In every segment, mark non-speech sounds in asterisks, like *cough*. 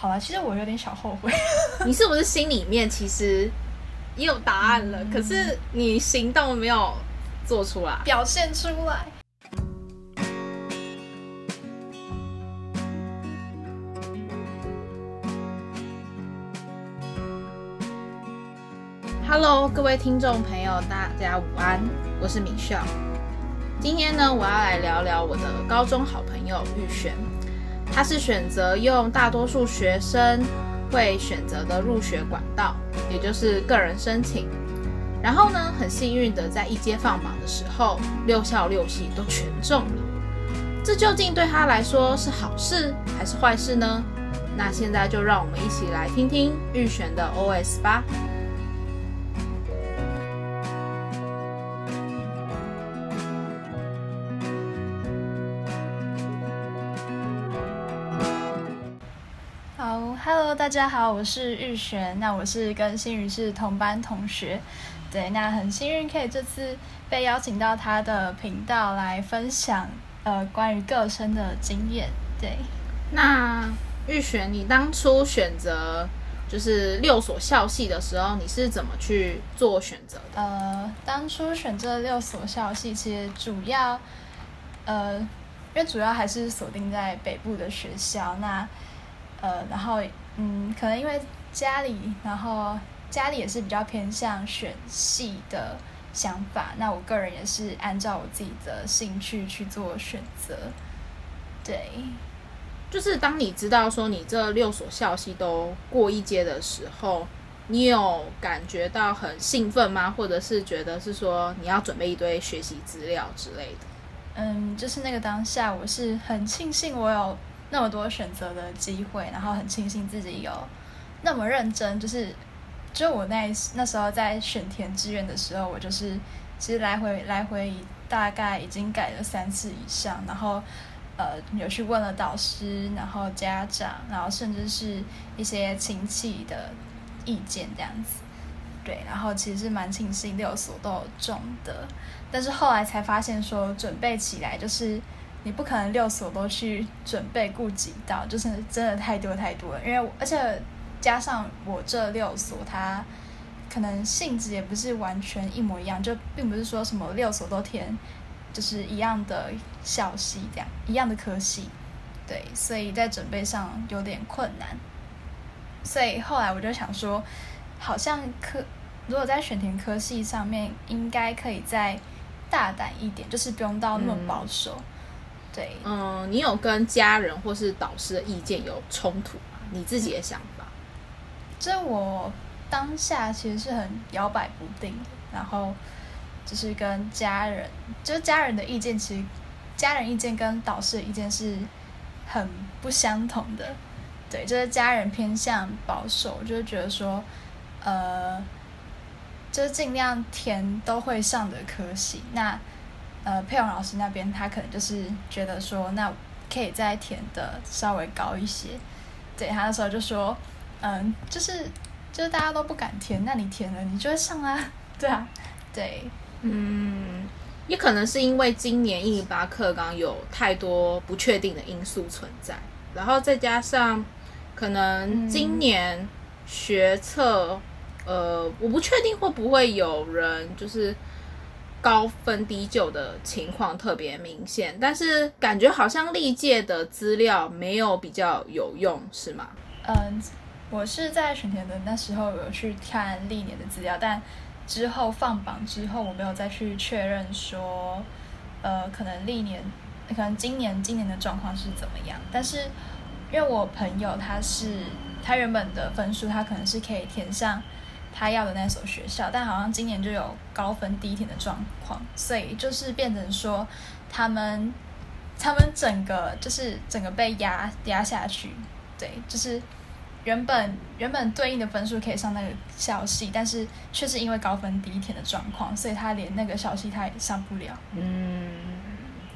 好了，其实我有点小后悔。*laughs* 你是不是心里面其实也有答案了，可是你行动没有做出来？表现出来。Hello，各位听众朋友，大家午安，我是米秀。今天呢，我要来聊聊我的高中好朋友玉璇。他是选择用大多数学生会选择的入学管道，也就是个人申请。然后呢，很幸运的在一阶放榜的时候，六校六系都全中了。这究竟对他来说是好事还是坏事呢？那现在就让我们一起来听听玉璇的 OS 吧。大家好，我是玉璇。那我是跟新宇是同班同学，对，那很幸运可以这次被邀请到他的频道来分享呃关于个生的经验。对，那玉璇，你当初选择就是六所校系的时候，你是怎么去做选择的？呃，当初选这六所校系，其实主要呃，因为主要还是锁定在北部的学校，那。呃，然后嗯，可能因为家里，然后家里也是比较偏向选系的想法。那我个人也是按照我自己的兴趣去做选择。对，就是当你知道说你这六所校系都过一阶的时候，你有感觉到很兴奋吗？或者是觉得是说你要准备一堆学习资料之类的？嗯，就是那个当下，我是很庆幸我有。那么多选择的机会，然后很庆幸自己有那么认真，就是就我那那时候在选填志愿的时候，我就是其实来回来回大概已经改了三次以上，然后呃有去问了导师，然后家长，然后甚至是一些亲戚的意见这样子，对，然后其实蛮庆幸六所都有中的，但是后来才发现说准备起来就是。你不可能六所都去准备顾及到，就是真的太多太多了。因为而且加上我这六所，它可能性质也不是完全一模一样，就并不是说什么六所都填就是一样的校系这样，一样的科系，对，所以在准备上有点困难。所以后来我就想说，好像科如果在选填科系上面，应该可以再大胆一点，就是不用到那么保守。对，嗯，你有跟家人或是导师的意见有冲突吗？你自己的想法？这我当下其实是很摇摆不定的，然后就是跟家人，就是家人的意见，其实家人意见跟导师的意见是很不相同的。对，就是家人偏向保守，就是觉得说，呃，就是尽量填都会上的科系，那。呃，佩蓉老师那边他可能就是觉得说，那可以再填的稍微高一些。对他那时候就说，嗯，就是就是大家都不敢填，那你填了，你就会上啊。*laughs* 对啊，对，嗯，也可能是因为今年一零八课纲有太多不确定的因素存在，然后再加上可能今年学测，呃，我不确定会不会有人就是。高分低就的情况特别明显，但是感觉好像历届的资料没有比较有用，是吗？嗯，我是在选填的那时候有去看历年的资料，但之后放榜之后，我没有再去确认说，呃，可能历年，可能今年今年的状况是怎么样。但是因为我朋友他是他原本的分数，他可能是可以填上。他要的那所学校，但好像今年就有高分低填的状况，所以就是变成说，他们他们整个就是整个被压压下去，对，就是原本原本对应的分数可以上那个校系，但是却是因为高分低填的状况，所以他连那个校系他也上不了。嗯，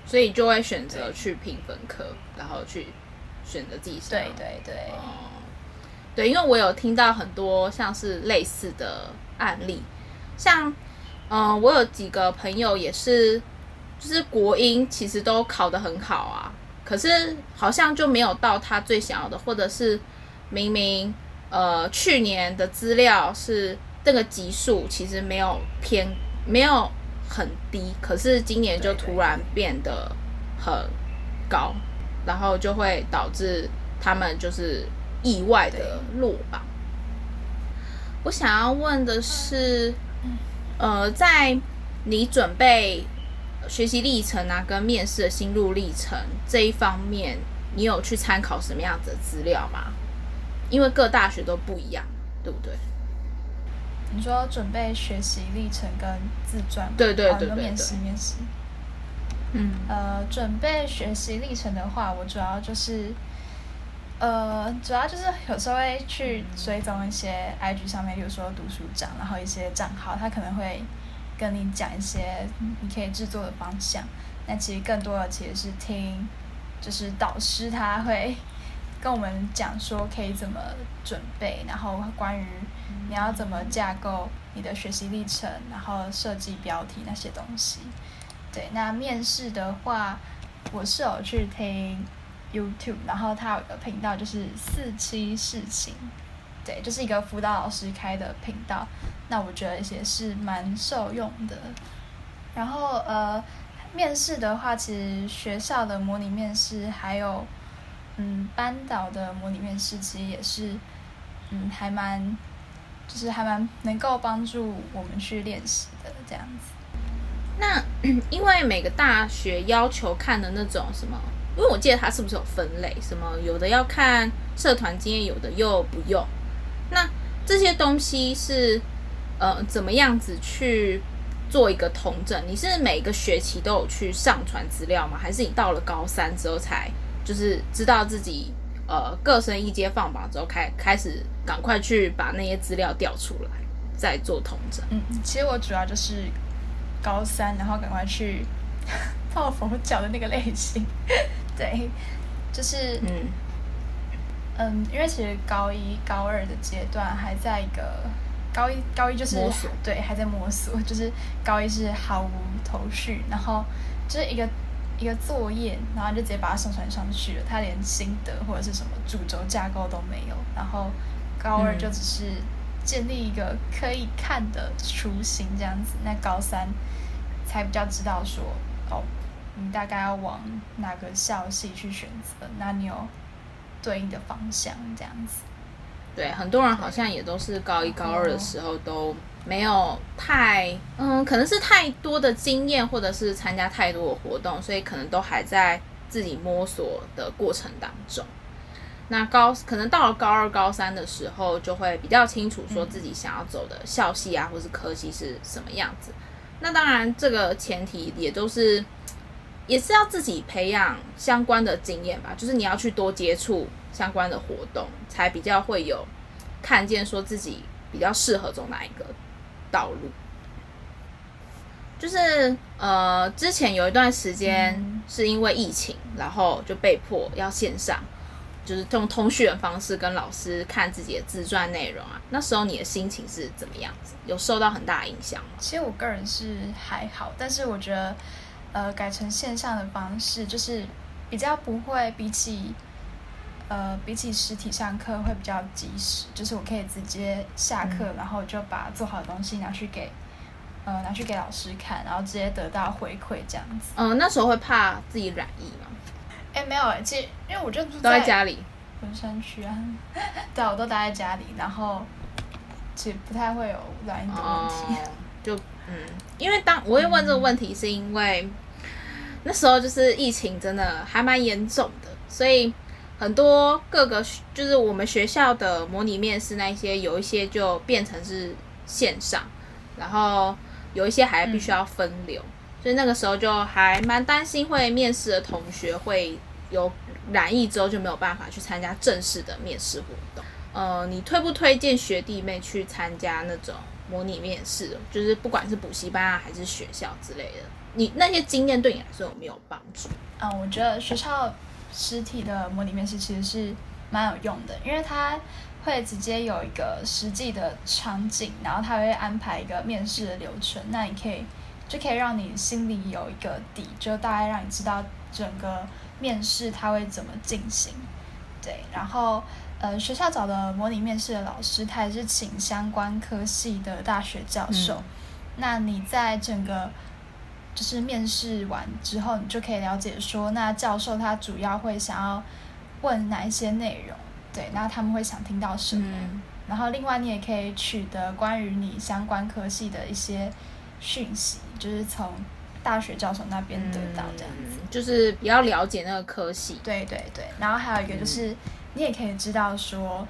所以就会选择去评分科，然后去选择自己。对对对。对，因为我有听到很多像是类似的案例，像，嗯，我有几个朋友也是，就是国英其实都考得很好啊，可是好像就没有到他最想要的，或者是，明明呃去年的资料是这个级数其实没有偏没有很低，可是今年就突然变得很高，然后就会导致他们就是意外的落榜。我想要问的是，呃，在你准备学习历程啊，跟面试的心路历程这一方面，你有去参考什么样子的资料吗？因为各大学都不一样，对不对？你说准备学习历程跟自传，对对对对面试面试。嗯，呃，准备学习历程的话，我主要就是。呃，主要就是有时候会去追踪一些 IG 上面，比如说读书长，然后一些账号，他可能会跟你讲一些你可以制作的方向。那其实更多的其实是听，就是导师他会跟我们讲说可以怎么准备，然后关于你要怎么架构你的学习历程，然后设计标题那些东西。对，那面试的话，我是有去听。YouTube，然后他有一个频道，就是四期事情，对，就是一个辅导老师开的频道。那我觉得也是蛮受用的。然后呃，面试的话，其实学校的模拟面试，还有嗯班导的模拟面试，其实也是嗯还蛮，就是还蛮能够帮助我们去练习的这样子。那因为每个大学要求看的那种什么？因为我记得他是不是有分类，什么有的要看社团经验，有的又不用。那这些东西是呃怎么样子去做一个统整？你是每个学期都有去上传资料吗？还是你到了高三之后才就是知道自己呃各升一阶放榜之后开开始赶快去把那些资料调出来再做同整？嗯，其实我主要就是高三，然后赶快去抱佛脚的那个类型。对，就是嗯嗯，因为其实高一高二的阶段还在一个高一高一就是对还在摸索，就是高一是毫无头绪，然后就是一个一个作业，然后就直接把它上传上去了，他连心得或者是什么主轴架构都没有，然后高二就只是建立一个可以看的雏形这样子，那高三才比较知道说哦。你大概要往哪个校系去选择？那你有对应的方向这样子？对，很多人好像也都是高一高二的时候都没有太嗯，可能是太多的经验，或者是参加太多的活动，所以可能都还在自己摸索的过程当中。那高可能到了高二高三的时候，就会比较清楚说自己想要走的校系啊，或是科系是什么样子。那当然，这个前提也都是。也是要自己培养相关的经验吧，就是你要去多接触相关的活动，才比较会有看见说自己比较适合走哪一个道路。就是呃，之前有一段时间是因为疫情，然后就被迫要线上，就是用通讯的方式跟老师看自己的自传内容啊。那时候你的心情是怎么样子？有受到很大的影响吗？其实我个人是还好，但是我觉得。呃，改成线上的方式，就是比较不会比起，呃，比起实体上课会比较及时。就是我可以直接下课，然后就把做好的东西拿去给，呃，拿去给老师看，然后直接得到回馈这样子。嗯，那时候会怕自己染疫吗？哎，没有哎，其实因为我就都在家里，文山区啊，*laughs* 对，我都待在家里，然后其实不太会有染疫的问题。就嗯，因为当我会问这个问题，是因为。那时候就是疫情真的还蛮严重的，所以很多各个就是我们学校的模拟面试那些，有一些就变成是线上，然后有一些还必须要分流，所以那个时候就还蛮担心会面试的同学会有染疫之后就没有办法去参加正式的面试活动。呃，你推不推荐学弟妹去参加那种模拟面试？就是不管是补习班啊还是学校之类的。你那些经验对你来说有没有帮助？嗯，我觉得学校实体的模拟面试其实是蛮有用的，因为它会直接有一个实际的场景，然后它会安排一个面试的流程，那你可以就可以让你心里有一个底，就大概让你知道整个面试它会怎么进行。对，然后呃，学校找的模拟面试的老师，他也是请相关科系的大学教授。那你在整个就是面试完之后，你就可以了解说，那教授他主要会想要问哪一些内容，对，那他们会想听到什么。然后另外你也可以取得关于你相关科系的一些讯息，就是从大学教授那边得到这样子，就是比较了解那个科系。对对对，然后还有一个就是。你也可以知道说，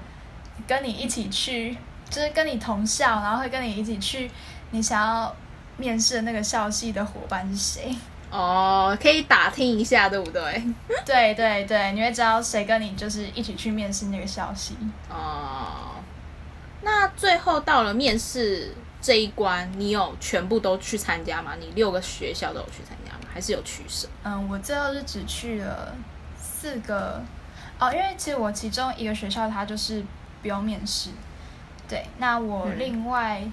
跟你一起去，就是跟你同校，然后会跟你一起去，你想要面试的那个校系的伙伴是谁？哦，可以打听一下，对不对？对对对，你会知道谁跟你就是一起去面试那个校系。哦，那最后到了面试这一关，你有全部都去参加吗？你六个学校都有去参加吗？还是有取舍？嗯，我最后是只去了四个。哦，因为其实我其中一个学校它就是不用面试，对。那我另外，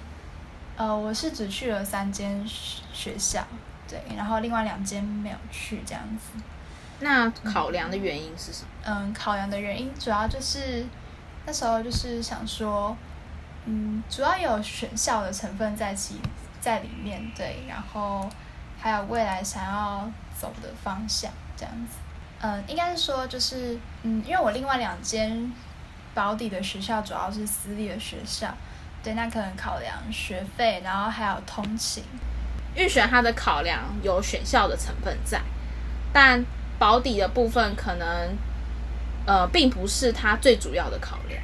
呃，我是只去了三间学校，对，然后另外两间没有去这样子。那考量的原因是什么？嗯，考量的原因主要就是那时候就是想说，嗯，主要有选校的成分在其在里面，对，然后还有未来想要走的方向这样子。嗯，应该是说，就是嗯，因为我另外两间保底的学校主要是私立的学校，对，那可能考量学费，然后还有通勤。预选它的考量有选校的成分在，但保底的部分可能呃并不是它最主要的考量。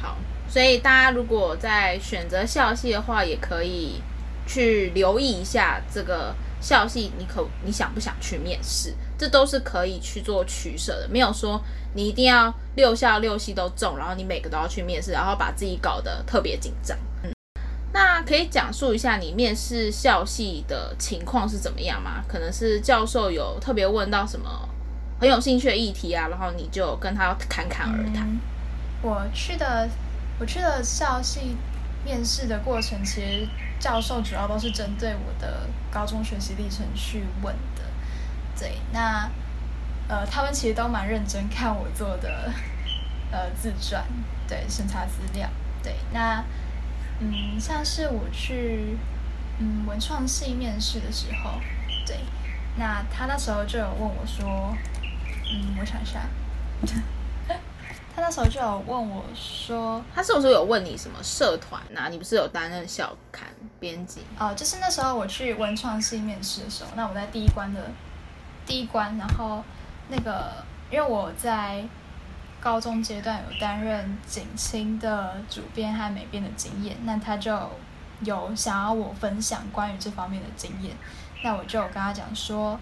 好，所以大家如果在选择校系的话，也可以去留意一下这个校系，你可你想不想去面试？这都是可以去做取舍的，没有说你一定要六校六系都中，然后你每个都要去面试，然后把自己搞得特别紧张。嗯，那可以讲述一下你面试校系的情况是怎么样吗？可能是教授有特别问到什么很有兴趣的议题啊，然后你就跟他侃侃而谈。我去的我去的校系面试的过程，其实教授主要都是针对我的高中学习历程去问的。对，那呃，他们其实都蛮认真看我做的呃自传，对，审查资料，对，那嗯，像是我去嗯文创系面试的时候，对，那他那时候就有问我说，嗯，我想一下，他那时候就有问我说，他是不是有问你什么社团呐？你不是有担任校刊编辑？哦，就是那时候我去文创系面试的时候，那我在第一关的。第一关，然后那个，因为我在高中阶段有担任景清的主编和美编的经验，那他就有想要我分享关于这方面的经验，那我就跟他讲说，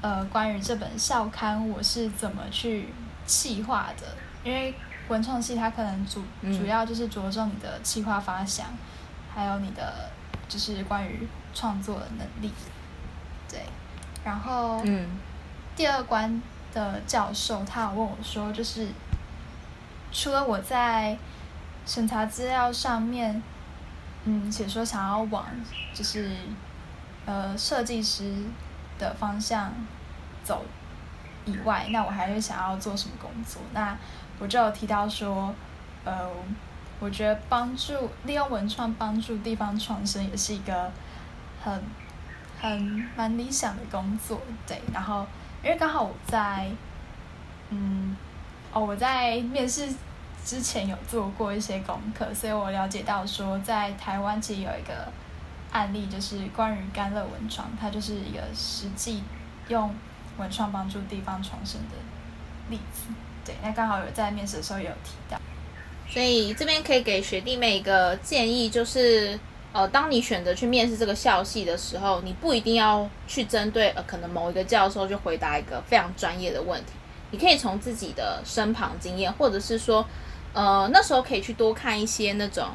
呃，关于这本校刊我是怎么去企划的，因为文创系它可能主主要就是着重你的企划发想，还有你的就是关于创作的能力，对，然后嗯。第二关的教授，他有问我说，就是除了我在审查资料上面，嗯，写说想要往就是呃设计师的方向走以外，那我还是想要做什么工作？那我就有提到说，呃，我觉得帮助利用文创帮助地方创生也是一个很很蛮理想的工作，对，然后。因为刚好我在，嗯，哦，我在面试之前有做过一些功课，所以我了解到说，在台湾其实有一个案例，就是关于甘乐文创，它就是一个实际用文创帮助地方重生的例子。对，那刚好有在面试的时候也有提到，所以这边可以给学弟妹一个建议，就是。呃，当你选择去面试这个校系的时候，你不一定要去针对呃可能某一个教授就回答一个非常专业的问题，你可以从自己的身旁经验，或者是说，呃那时候可以去多看一些那种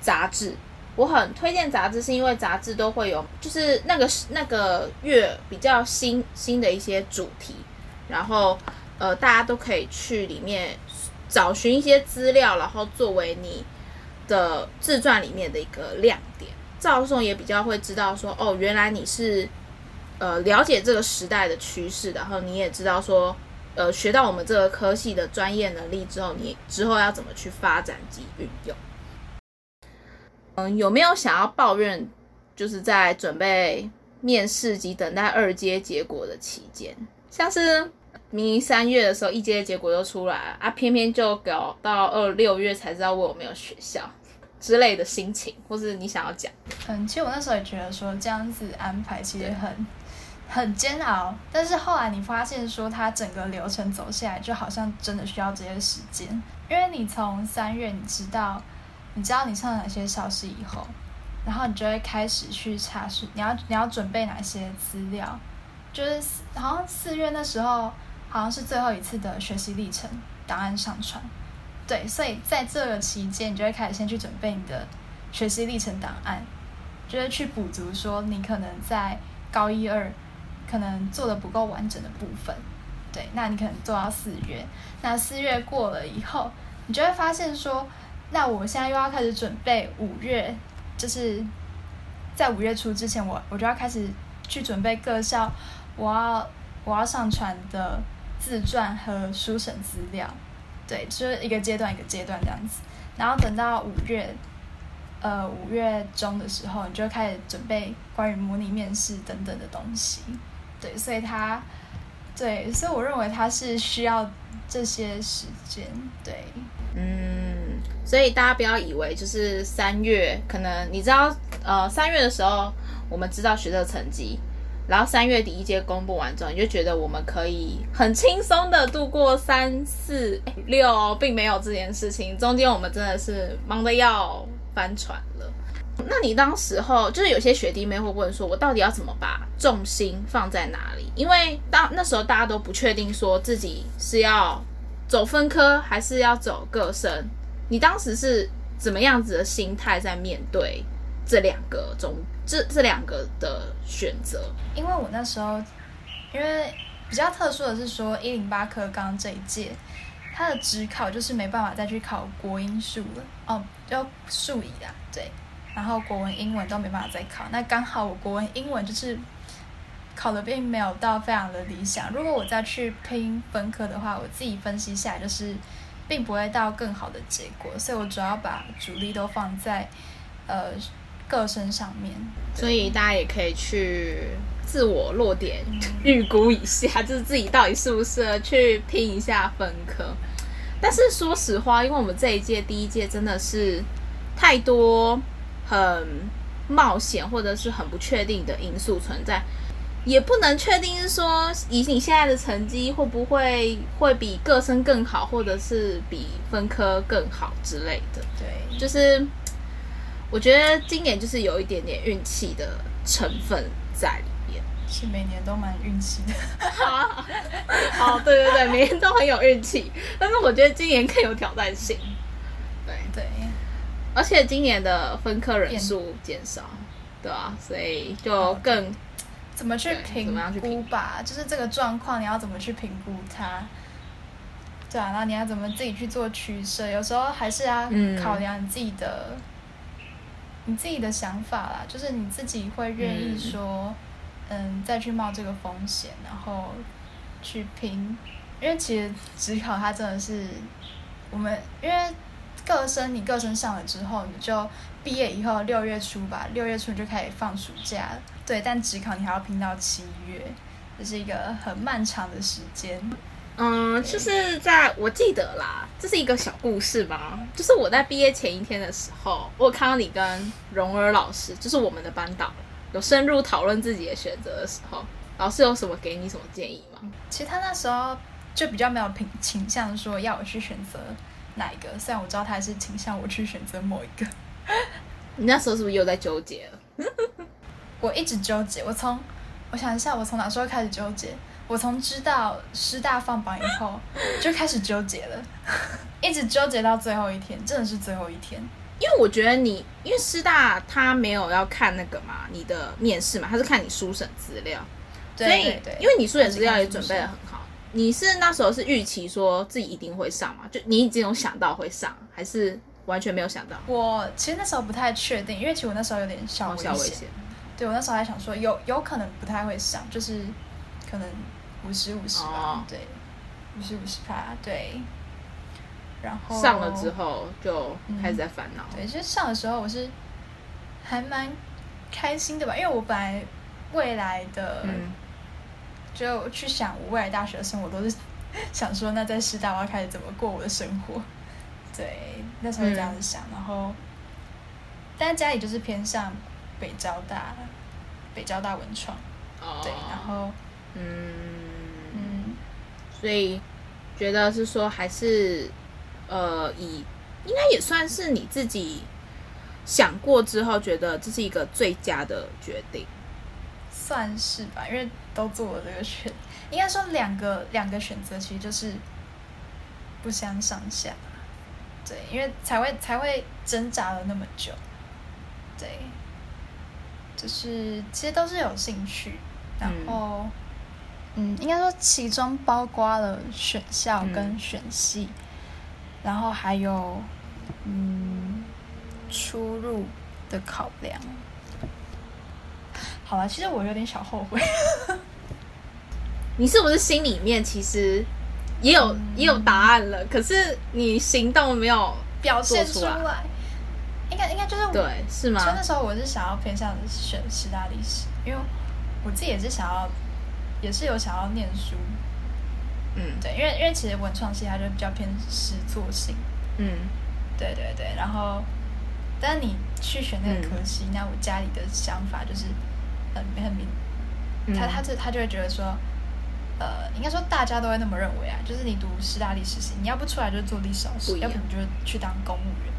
杂志。我很推荐杂志，是因为杂志都会有就是那个那个月比较新新的一些主题，然后呃大家都可以去里面找寻一些资料，然后作为你。的自传里面的一个亮点，赵颂也比较会知道说，哦，原来你是呃了解这个时代的趋势，然后你也知道说，呃学到我们这个科系的专业能力之后，你之后要怎么去发展及运用？嗯，有没有想要抱怨？就是在准备面试及等待二阶结果的期间，像是明明三月的时候一阶结果就出来了啊，偏偏就搞到二六月才知道我有没有学校 *laughs* 之类的心情，或是你想要讲？嗯，其实我那时候也觉得说这样子安排其实很很煎熬，但是后来你发现说它整个流程走下来，就好像真的需要这些时间，因为你从三月你知道你知道你上哪些小时以后。然后你就会开始去查询，你要你要准备哪些资料，就是好像四月那时候好像是最后一次的学习历程档案上传，对，所以在这个期间，你就会开始先去准备你的学习历程档案，就是去补足说你可能在高一二可能做的不够完整的部分，对，那你可能做到四月，那四月过了以后，你就会发现说，那我现在又要开始准备五月。就是在五月初之前，我我就要开始去准备各校我要我要上传的自传和书审资料，对，就是一个阶段一个阶段这样子。然后等到五月，呃五月中的时候，你就开始准备关于模拟面试等等的东西，对，所以他，对，所以我认为他是需要这些时间，对，嗯。所以大家不要以为就是三月，可能你知道，呃，三月的时候我们知道学测成绩，然后三月底一届公布完之后，你就觉得我们可以很轻松的度过三四六，并没有这件事情，中间我们真的是忙得要翻船了。那你当时候就是有些学弟妹会问说，我到底要怎么把重心放在哪里？因为当那时候大家都不确定说自己是要走分科还是要走个生。你当时是怎么样子的心态在面对这两个中这这两个的选择？因为我那时候，因为比较特殊的是说一零八科刚这一届，它的职考就是没办法再去考国英数了哦，要数乙啊，对，然后国文、英文都没办法再考。那刚好我国文、英文就是考的并没有到非常的理想。如果我再去拼分科的话，我自己分析下来就是。并不会到更好的结果，所以我主要把主力都放在呃个身上面。所以大家也可以去自我落点预估一下，*laughs* 就是自己到底适不适合去拼一下分科。但是说实话，因为我们这一届第一届真的是太多很冒险或者是很不确定的因素存在。也不能确定是说以你现在的成绩会不会会比各生更好，或者是比分科更好之类的。对，就是我觉得今年就是有一点点运气的成分在里面。是每年都蛮运气的。*laughs* 好，对对对，每年都很有运气，但是我觉得今年更有挑战性。对对，而且今年的分科人数减少，对啊？所以就更。怎么去评估吧？就是这个状况，你要怎么去评估它？对啊，那你要怎么自己去做取舍？有时候还是要考量你自己的，你自己的想法啦。就是你自己会愿意说，嗯，再去冒这个风险，然后去拼。因为其实职考它真的是我们，因为个生你个生上了之后，你就毕业以后六月初吧，六月初你就开始放暑假了。对，但职考你还要拼到七月，这是一个很漫长的时间。嗯，就是在我记得啦，这是一个小故事吧。就是我在毕业前一天的时候，我看到你跟蓉儿老师，就是我们的班导，有深入讨论自己的选择的时候，老师有什么给你什么建议吗？其实他那时候就比较没有倾倾向说要我去选择哪一个，虽然我知道他还是倾向我去选择某一个。你那时候是不是又在纠结了？*laughs* 我一直纠结，我从我想一下，我从哪时候开始纠结？我从知道师大放榜以后 *laughs* 就开始纠结了，*laughs* 一直纠结到最后一天，真的是最后一天。因为我觉得你，因为师大他没有要看那个嘛，你的面试嘛，他是看你书审资料，所以因为你书审资料也准备的很好，你是那时候是预期说自己一定会上嘛？就你已经有想到会上，还是完全没有想到？我其实那时候不太确定，因为其实我那时候有点小危险。对，我那时候还想说，有有可能不太会上，就是可能五十五十吧。对，五十五十趴，对。然后上了之后就开始在烦恼。对，就是上的时候我是还蛮开心的吧，因为我本来未来的就去想我未来大学的生活，都是 *laughs* 想说那在师大我要开始怎么过我的生活。对，那时候这样子想，然后但是家里就是偏向北交大，北交大文创。哦。对，然后嗯嗯，所以觉得是说还是。呃，以应该也算是你自己想过之后，觉得这是一个最佳的决定，算是吧。因为都做了这个选，应该说两个两个选择其实就是不相上下。对，因为才会才会挣扎了那么久。对，就是其实都是有兴趣，然后嗯，应该说其中包括了选校跟选系。然后还有，嗯，出入的考量。好了，其实我有点小后悔。你是不是心里面其实也有也有答案了？可是你行动没有表现出来。应该应该就是对，是吗？所以那时候我是想要偏向选师大历史，因为我自己也是想要，也是有想要念书。嗯，对，因为因为其实文创系它就比较偏实作性，嗯，对对对，然后，但是你去选那个科系，那我家里的想法就是很很明，他他这他就会觉得说，呃，应该说大家都会那么认为啊，就是你读师大历史系，你要不出来就做历史老师，要不你就去当公务员，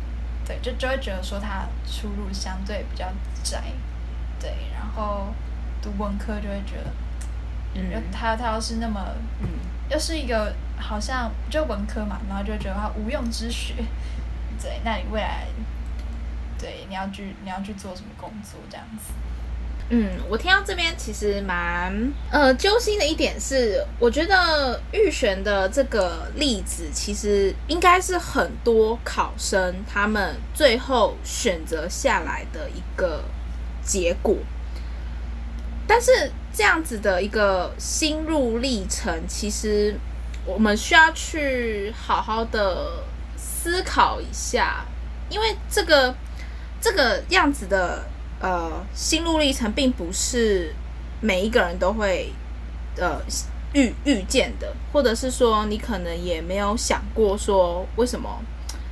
对，就就会觉得说他出路相对比较窄，对，然后读文科就会觉得，嗯，他他要是那么，嗯。又是一个好像就文科嘛，然后就觉得他无用之学，对，那你未来，对，你要去你要去做什么工作这样子？嗯，我听到这边其实蛮呃揪心的一点是，我觉得预选的这个例子其实应该是很多考生他们最后选择下来的一个结果，但是。这样子的一个心路历程，其实我们需要去好好的思考一下，因为这个这个样子的呃心路历程，并不是每一个人都会呃遇遇见的，或者是说你可能也没有想过说为什么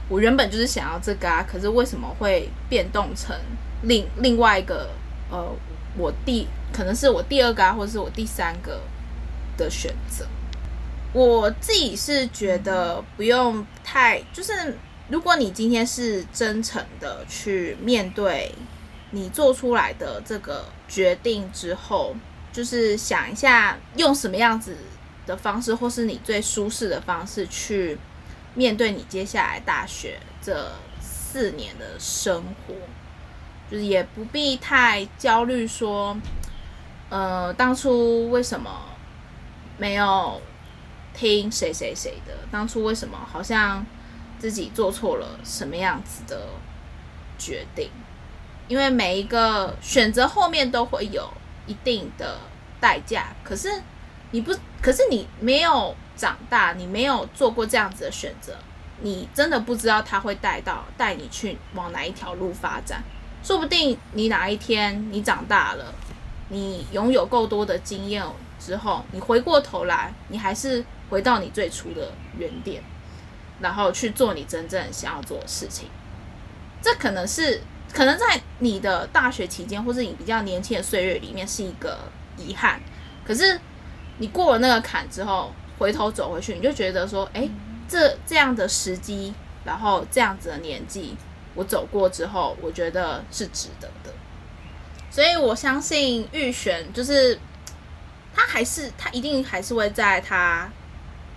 我原本就是想要这个啊，可是为什么会变动成另另外一个呃我第。可能是我第二个啊，或者是我第三个的选择。我自己是觉得不用太，就是如果你今天是真诚的去面对你做出来的这个决定之后，就是想一下用什么样子的方式，或是你最舒适的方式去面对你接下来大学这四年的生活，就是也不必太焦虑说。呃，当初为什么没有听谁谁谁的？当初为什么好像自己做错了什么样子的决定？因为每一个选择后面都会有一定的代价。可是你不，可是你没有长大，你没有做过这样子的选择，你真的不知道他会带到带你去往哪一条路发展。说不定你哪一天你长大了。你拥有够多的经验之后，你回过头来，你还是回到你最初的原点，然后去做你真正想要做的事情。这可能是可能在你的大学期间，或是你比较年轻的岁月里面是一个遗憾。可是你过了那个坎之后，回头走回去，你就觉得说，哎，这这样的时机，然后这样子的年纪，我走过之后，我觉得是值得的。所以我相信玉璇就是他还是他一定还是会在他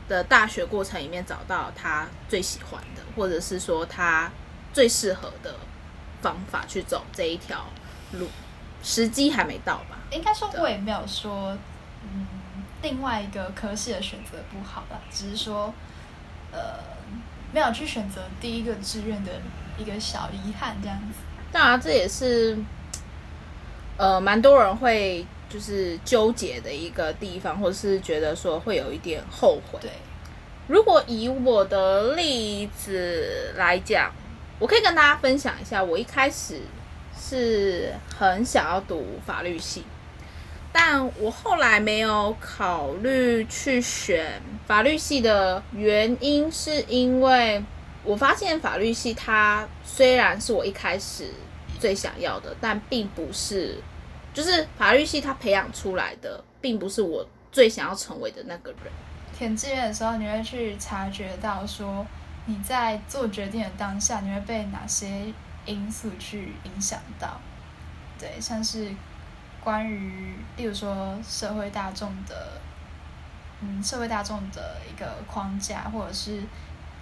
的大学过程里面找到他最喜欢的，或者是说他最适合的方法去走这一条路。时机还没到吧？应该说我也没有说，嗯，另外一个科系的选择不好吧，只是说，呃，没有去选择第一个志愿的一个小遗憾这样子。当然，这也是。呃，蛮多人会就是纠结的一个地方，或者是觉得说会有一点后悔。对，如果以我的例子来讲，我可以跟大家分享一下，我一开始是很想要读法律系，但我后来没有考虑去选法律系的原因，是因为我发现法律系它虽然是我一开始最想要的，但并不是，就是法律系它培养出来的，并不是我最想要成为的那个人。填志愿的时候，你会去察觉到说你在做决定的当下，你会被哪些因素去影响到？对，像是关于，例如说社会大众的，嗯，社会大众的一个框架，或者是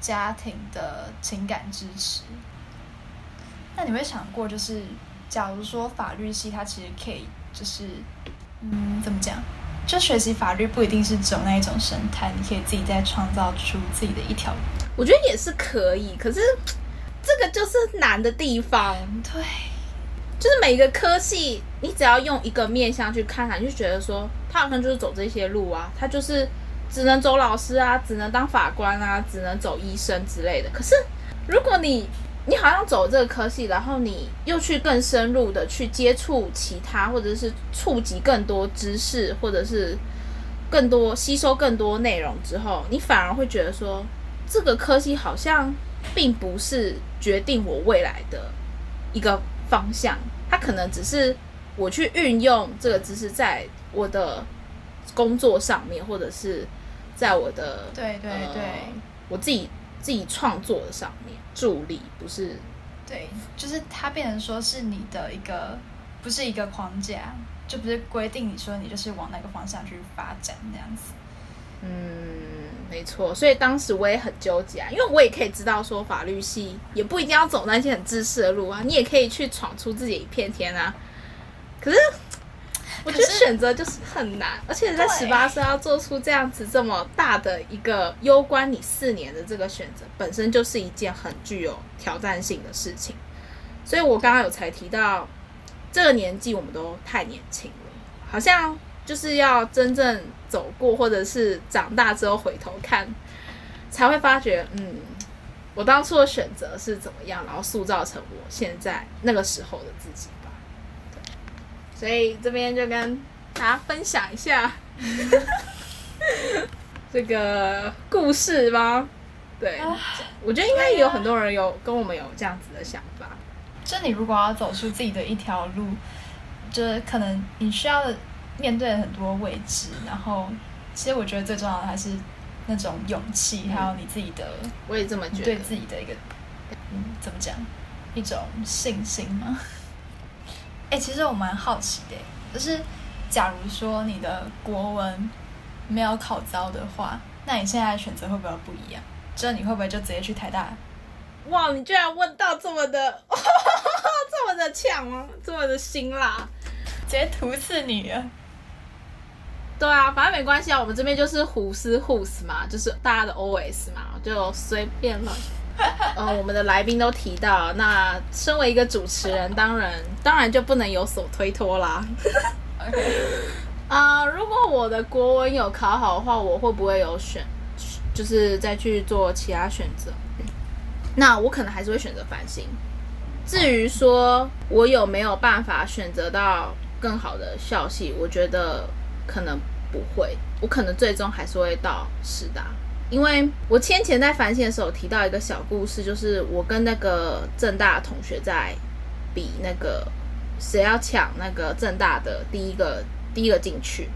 家庭的情感支持。那你会想过，就是假如说法律系它其实可以，就是，嗯，怎么讲？就学习法律不一定是走那一种生态，你可以自己再创造出自己的一条路。我觉得也是可以，可是这个就是难的地方，对，就是每个科系，你只要用一个面向去看它，你就觉得说，他好像就是走这些路啊，他就是只能走老师啊，只能当法官啊，只能走医生之类的。可是如果你你好像走这个科系，然后你又去更深入的去接触其他，或者是触及更多知识，或者是更多吸收更多内容之后，你反而会觉得说，这个科系好像并不是决定我未来的一个方向，它可能只是我去运用这个知识在我的工作上面，或者是在我的对对呃对我自己自己创作的上面助力，不是对，就是它变成说是你的一个，不是一个框架，就不是规定你说你就是往那个方向去发展那样子。嗯，没错，所以当时我也很纠结啊，因为我也可以知道说法律系也不一定要走那些很知识的路啊，你也可以去闯出自己一片天啊。可是我觉得选择就是很难，而且在对十八岁要做出这样子这么大的一个攸关你四年的这个选择，本身就是一件很具有挑战性的事情。所以我刚刚有才提到，这个年纪我们都太年轻了，好像就是要真正走过，或者是长大之后回头看，才会发觉，嗯，我当初的选择是怎么样，然后塑造成我现在那个时候的自己所以这边就跟大家分享一下 *laughs* 这个故事吧。对，我觉得应该也有很多人有跟我们有这样子的想法。就你如果要走出自己的一条路，就是可能你需要面对很多未知，然后其实我觉得最重要的还是那种勇气，还有你自己的我也这么觉得对得。自己的一个嗯，怎么讲，一种信心吗？哎、其实我蛮好奇的，就是假如说你的国文没有考糟的话，那你现在的选择会不会不一样？就你会不会就直接去台大？哇，你居然问到这么的，*laughs* 这么的呛吗？这么的辛辣？直接毒死你了？对啊，反正没关系啊，我们这边就是胡思胡思嘛，就是大家的 OS 嘛，就随便了。呃，*laughs* 我们的来宾都提到，那身为一个主持人，当然当然就不能有所推脱啦。啊、*laughs* 如果我的国文有考好的话，我会不会有选，就是再去做其他选择？那我可能还是会选择繁星。至于说我有没有办法选择到更好的校系，我觉得可能不会，我可能最终还是会到师大。因为我先前在反省的时候提到一个小故事，就是我跟那个正大的同学在比那个谁要抢那个正大的第一个第一个进去。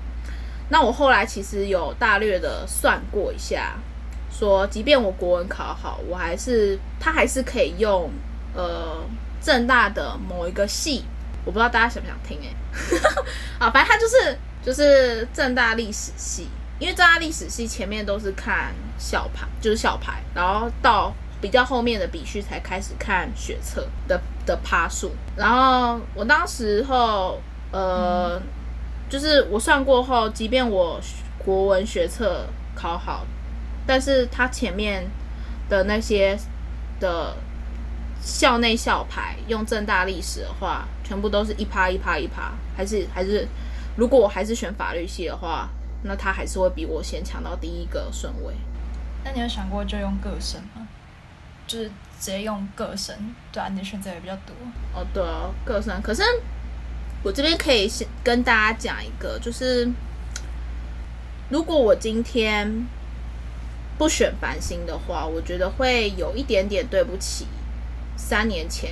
那我后来其实有大略的算过一下，说即便我国文考好，我还是他还是可以用呃正大的某一个系，我不知道大家想不想听哎、啊，反正他就是就是正大历史系，因为正大历史系前面都是看校牌，就是校牌，然后到比较后面的比序才开始看学测的的趴数。然后我当时候呃，就是我算过后，即便我国文学测考好，但是他前面的那些的校内校牌用正大历史的话，全部都是一趴一趴一趴，还是还是如果我还是选法律系的话，那他还是会比我先抢到第一个顺位。那你有想过就用个生吗？就是直接用个生，对啊，你的选择也比较多。哦，对哦，个生。可是我这边可以先跟大家讲一个，就是如果我今天不选繁星的话，我觉得会有一点点对不起三年前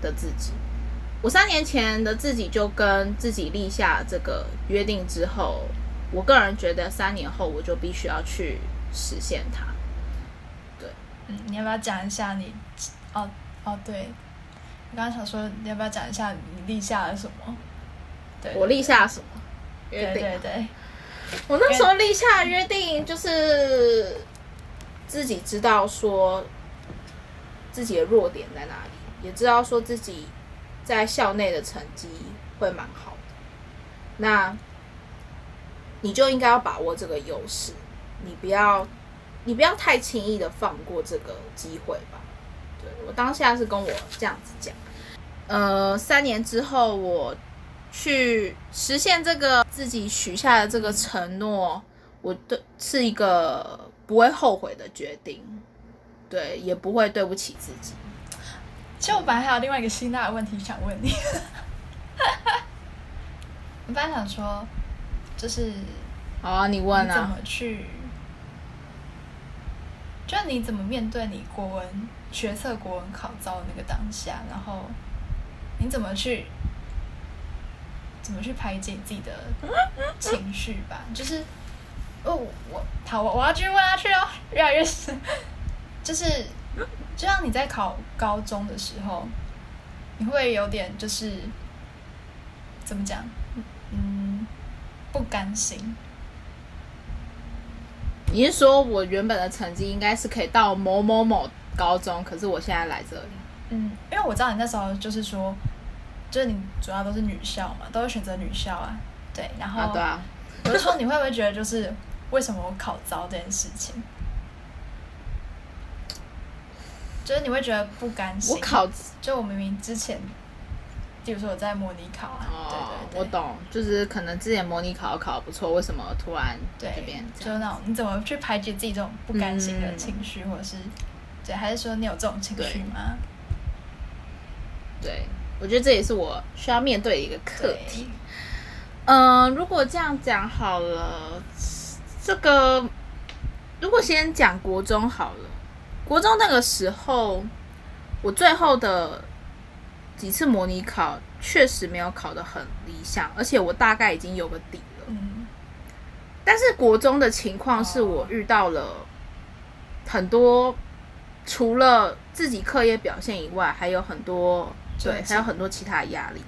的自己。我三年前的自己就跟自己立下这个约定之后，我个人觉得三年后我就必须要去实现它。对，嗯，你要不要讲一下你？哦哦，对，我刚刚想说，你要不要讲一下你立下了什么？对，我立下什么约对定？对对，我那时候立下的约定就是自己知道说自己的弱点在哪里，也知道说自己在校内的成绩会蛮好的。那你就应该要把握这个优势，你不要你不要太轻易的放过这个机会吧。对我当下是跟我这样子讲，呃，三年之后我去实现这个自己许下的这个承诺，我对是一个不会后悔的决定，对，也不会对不起自己。其实我本来还有另外一个辛辣的问题想问你，*laughs* 我本来想说，就是好啊，你问啊。你怎么，去，就你怎么面对你国文学测国文考招的那个当下，然后你怎么去怎么去排解自己的 *laughs* 情绪吧？就是哦，我好，我我要继续问下去哦，越来越深，*laughs* 就是就像你在考高中的时候，你会有点就是怎么讲，嗯，不甘心。你是说我原本的成绩应该是可以到某某某高中，可是我现在来这里，嗯，因为我知道你那时候就是说，就是你主要都是女校嘛，都是选择女校啊，对，然后啊，对啊，我就说你会不会觉得就是为什么我考糟这件事情，就是你会觉得不甘心？我考就我明明之前，比如说我在模拟考啊，哦，对对对，我懂，就是可能之前模拟考考不错，为什么突然对？就那种你怎么去排解自己这种不甘心的嗯情绪，或者是对，还是说你有这种情绪吗？对，我觉得这也是我需要面对的一个课对题。嗯、如果这样讲好了，这个如果先讲国中好了，国中那个时候，我最后的几次模拟考确实没有考得很理想，而且我大概已经有个底了。嗯，但是国中的情况是哦。我遇到了很多，除了自己课业表现以外，还有很多对，还有很多其他的压力，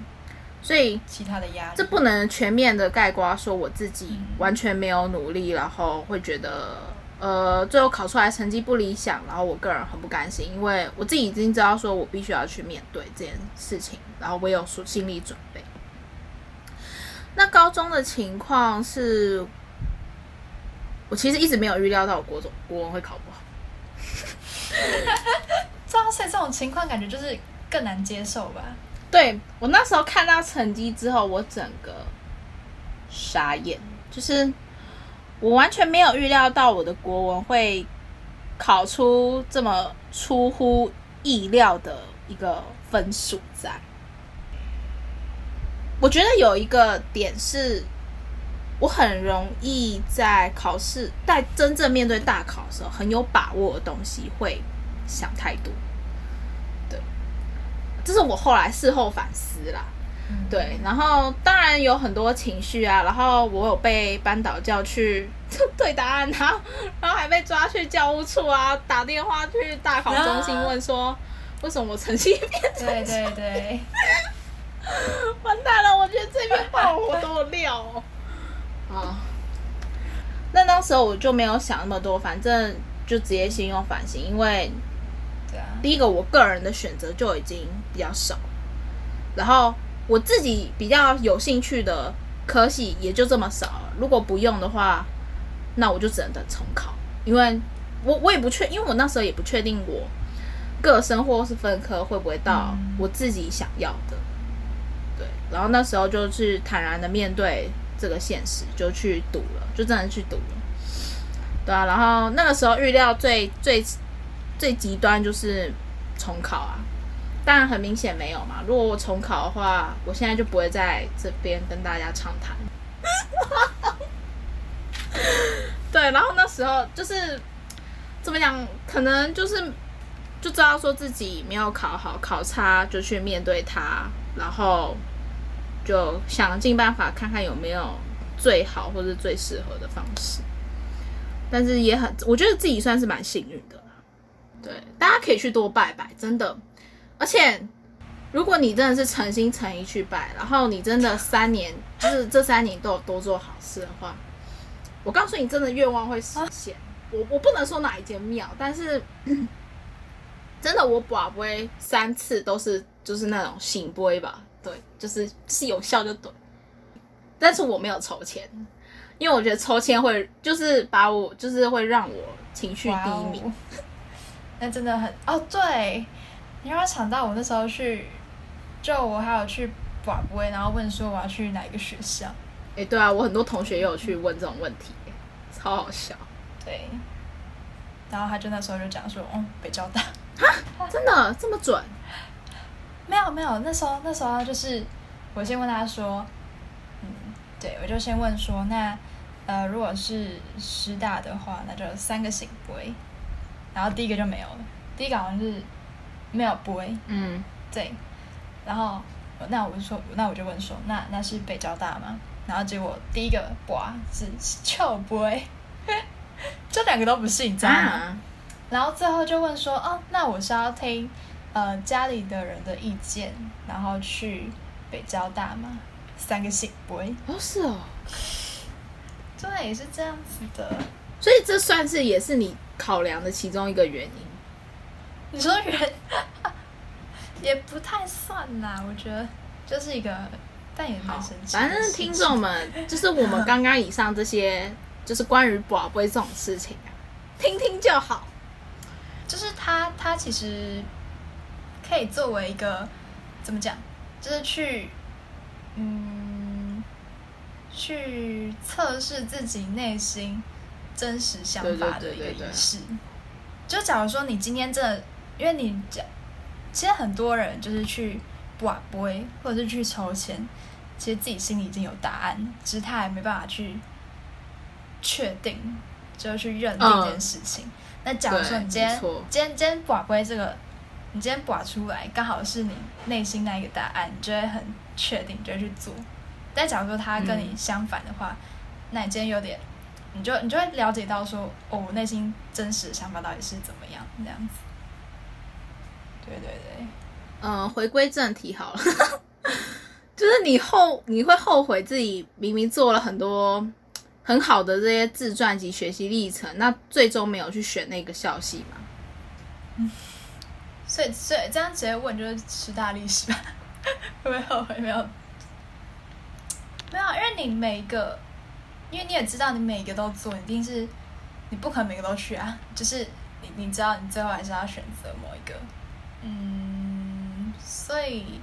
所以其他的压力，这不能全面的概括说我自己嗯。完全没有努力，然后会觉得呃最后考出来成绩不理想，然后我个人很不甘心，因为我自己已经知道说我必须要去面对这件事情，然后我有说心理准备。那高中的情况是，我其实一直没有预料到我国中国文会考不好。*laughs* 这样，所以这种情况感觉就是更难接受吧？对我那时候看到成绩之后，我整个傻眼，就是我完全没有预料到我的国文会考出这么出乎意料的一个分数在。我觉得有一个点是，我很容易在考试，在真正面对大考的时候，很有把握的东西会想太多。对，这是我后来事后反思啦。嗯，对，然后当然有很多情绪啊，然后我有被班导叫去对答案，然后然后还被抓去教务处啊，打电话去大考中心问说，为什么我成绩变成对对对，完蛋了，我觉得这边爆我都有料哦。啊，那当时候我就没有想那么多，反正就直接先用反省，因为对啊，第一个我个人的选择就已经比较少，然后我自己比较有兴趣的科系也就这么少了。如果不用的话，那我就只能等重考，因为我我也不确，因为我那时候也不确定我各生或是分科会不会到嗯我自己想要的。对，然后那时候就是坦然的面对这个现实，就去赌了，就真的去赌了。对啊，然后那个时候预料最最最极端就是重考啊，当然很明显没有嘛。如果我重考的话，我现在就不会在这边跟大家畅谈。*laughs* 对，然后那时候就是怎么讲，可能就是就知道说自己没有考好，考差就去面对它，然后就想尽办法看看有没有最好或者最适合的方式。但是也很，我觉得自己算是蛮幸运的。对，大家可以去多拜拜，真的。而且，如果你真的是诚心诚意去拜，然后你真的三年，就是这三年都有多做好事的话，我告诉你，真的愿望会实现。我我不能说哪一间庙，但是 *clears throat* 真的我把杯三次都是就是那种醒杯吧，对，就是是有效就对。但是我没有抽签。因为我觉得抽签会就是把我就是会让我情绪低迷，那真的很哦对，你让我想到我那时候去，就我还有去广播，然后问说我要去哪一个学校。哎，对啊，我很多同学也有去问这种问题，超好笑。对，然后他就那时候就讲说，哦，北交大，真的这么准？没有没有，那时候那时候就是我先问他说，嗯，对我就先问说那。呃，如果是师大的话，那就三个醒杯，然后第一个就没有了。第一个好像是没有杯，嗯，对。然后那我就说，那我就问说，那那是北交大吗？然后结果第一个哇是臭杯，*laughs* 这两个都不是，你知道吗？然后最后就问说，哦，那我是要听呃家里的人的意见，然后去北交大吗？三个信不会，哦，是哦。对，也是这样子的，所以这算是也是你考量的其中一个原因。你说人也不太算啦，我觉得就是一个，但也蛮神奇。反正听众们，*laughs* 就是我们刚刚以上这些，就是关于宝贝这种事情啊，听听就好。就是他，他其实可以作为一个怎么讲，就是去，嗯。去测试自己内心真实想法的一个仪式。就假如说你今天真的，因为你讲，其实很多人就是去卜杯或者是去筹钱，其实自己心里已经有答案，只是他还没办法去确定，就去认定这件事情。那假如说你今天今天今天卜杯这个，你今天卜出来刚好是你内心那一个答案，你就会很确定，就会去做。但假如说他跟你相反的话，那你今天有点，你就你就会了解到说，哦，我内心真实的想法到底是怎么样这样子。对对对，嗯，回归正题好了，*laughs* 就是你后你会后悔自己明明做了很多很好的这些自传及学习历程，那最终没有去选那个校系吗？嗯，*laughs* 所以所以这样直接问就是师大历史吧，*laughs* 会不会后悔没有？没有，因为你每一个，因为你也知道，你每一个都做，一定是你不可能每个都去啊。就是你，你知道，你最后还是要选择某一个。嗯，所以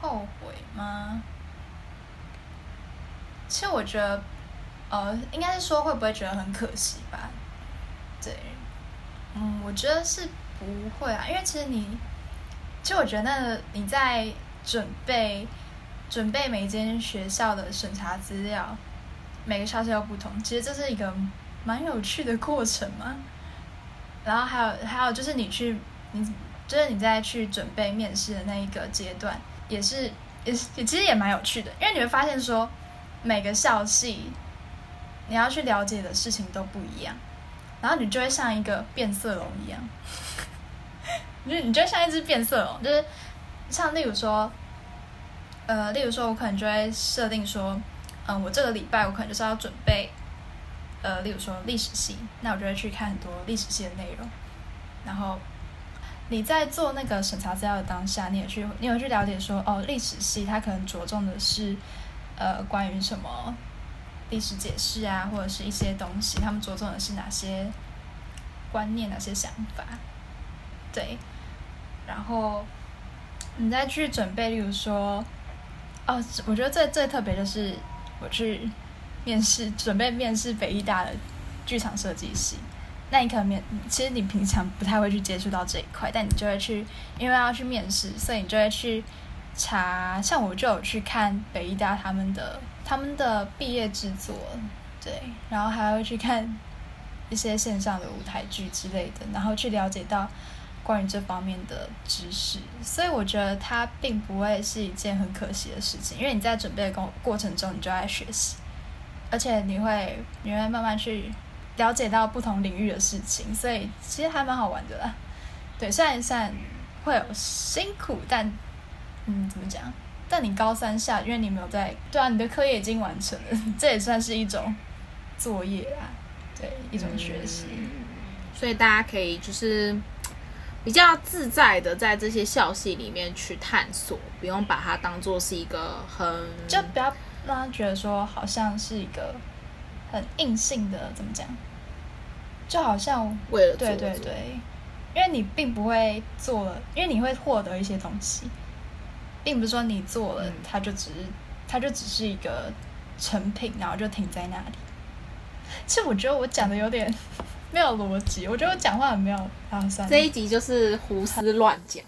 后悔吗？其实我觉得，呃，应该是说会不会觉得很可惜吧？对，嗯，我觉得是不会啊，因为其实你，其实我觉得那你在准备。准备每间学校的审查资料，每个校校不同，其实这是一个蛮有趣的过程嘛。然后还有还有就是你去，你就是你在去准备面试的那一个阶段，也是也是也其实也蛮有趣的，因为你会发现说每个校系你要去了解的事情都不一样，然后你就会像一个变色龙一样，*laughs* 你就你就像一只变色龙，就是像例如说。呃，例如说，我可能就会设定说，嗯，我这个礼拜我可能就是要准备，呃，例如说历史系，那我就会去看很多历史系的内容。然后你在做那个审查资料的当下，你也去，你有去了解说，哦，历史系它可能着重的是，呃，关于什么历史解释啊，或者是一些东西，他们着重的是哪些观念、哪些想法，对。然后你再去准备，例如说。哦，我觉得最最特别的是我去面试，准备面试北医大的剧场设计系，那你可能面，其实你平常不太会去接触到这一块，但你就会去，因为要去面试，所以你就会去查。像我就有去看北医大他们的他们的毕业制作，对，然后还会去看一些线上的舞台剧之类的，然后去了解到关于这方面的知识。所以我觉得它并不会是一件很可惜的事情，因为你在准备的过过程中，你就在学习。而且你会，你会慢慢去了解到不同领域的事情，所以其实还蛮好玩的啦。对，虽然虽然会有辛苦，但嗯，怎么讲？但你高三下，因为你没有在，对啊，你的课业已经完成了，*laughs* 这也算是一种作业啊，对，一种学习。所以大家可以就是比较自在的在这些校系里面去探索，不用把它当做是一个很就不要。让他觉得说好像是一个很硬性的，怎么讲？就好像为了对对对，因为你并不会做了，因为你会获得一些东西，并不是说你做了，它就只是它就只是一个成品，然后就停在那里。其实我觉得我讲的有点没有逻辑，我觉得我讲话很没有打算。这一集就是胡思乱讲。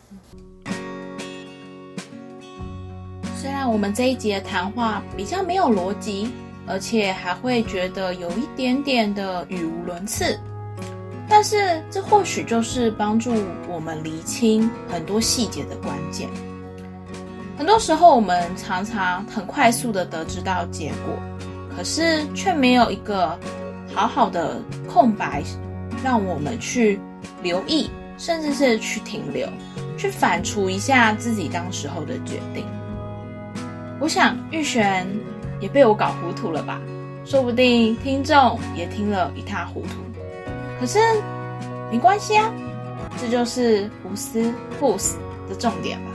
虽然我们这一集的谈话比较没有逻辑，而且还会觉得有一点点的语无伦次，但是这或许就是帮助我们厘清很多细节的关键。很多时候，我们常常很快速的得知到结果，可是却没有一个好好的空白，让我们去留意，甚至是去停留，去反刍一下自己当时候的决定。我想玉璇也被我搞糊涂了吧？说不定听众也听了一塌糊涂。可是没关系啊，这就是胡思胡思的重点吧。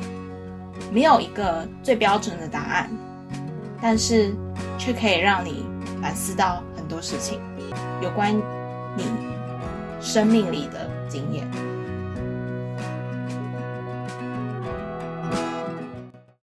没有一个最标准的答案，但是却可以让你反思到很多事情，有关你生命里的经验。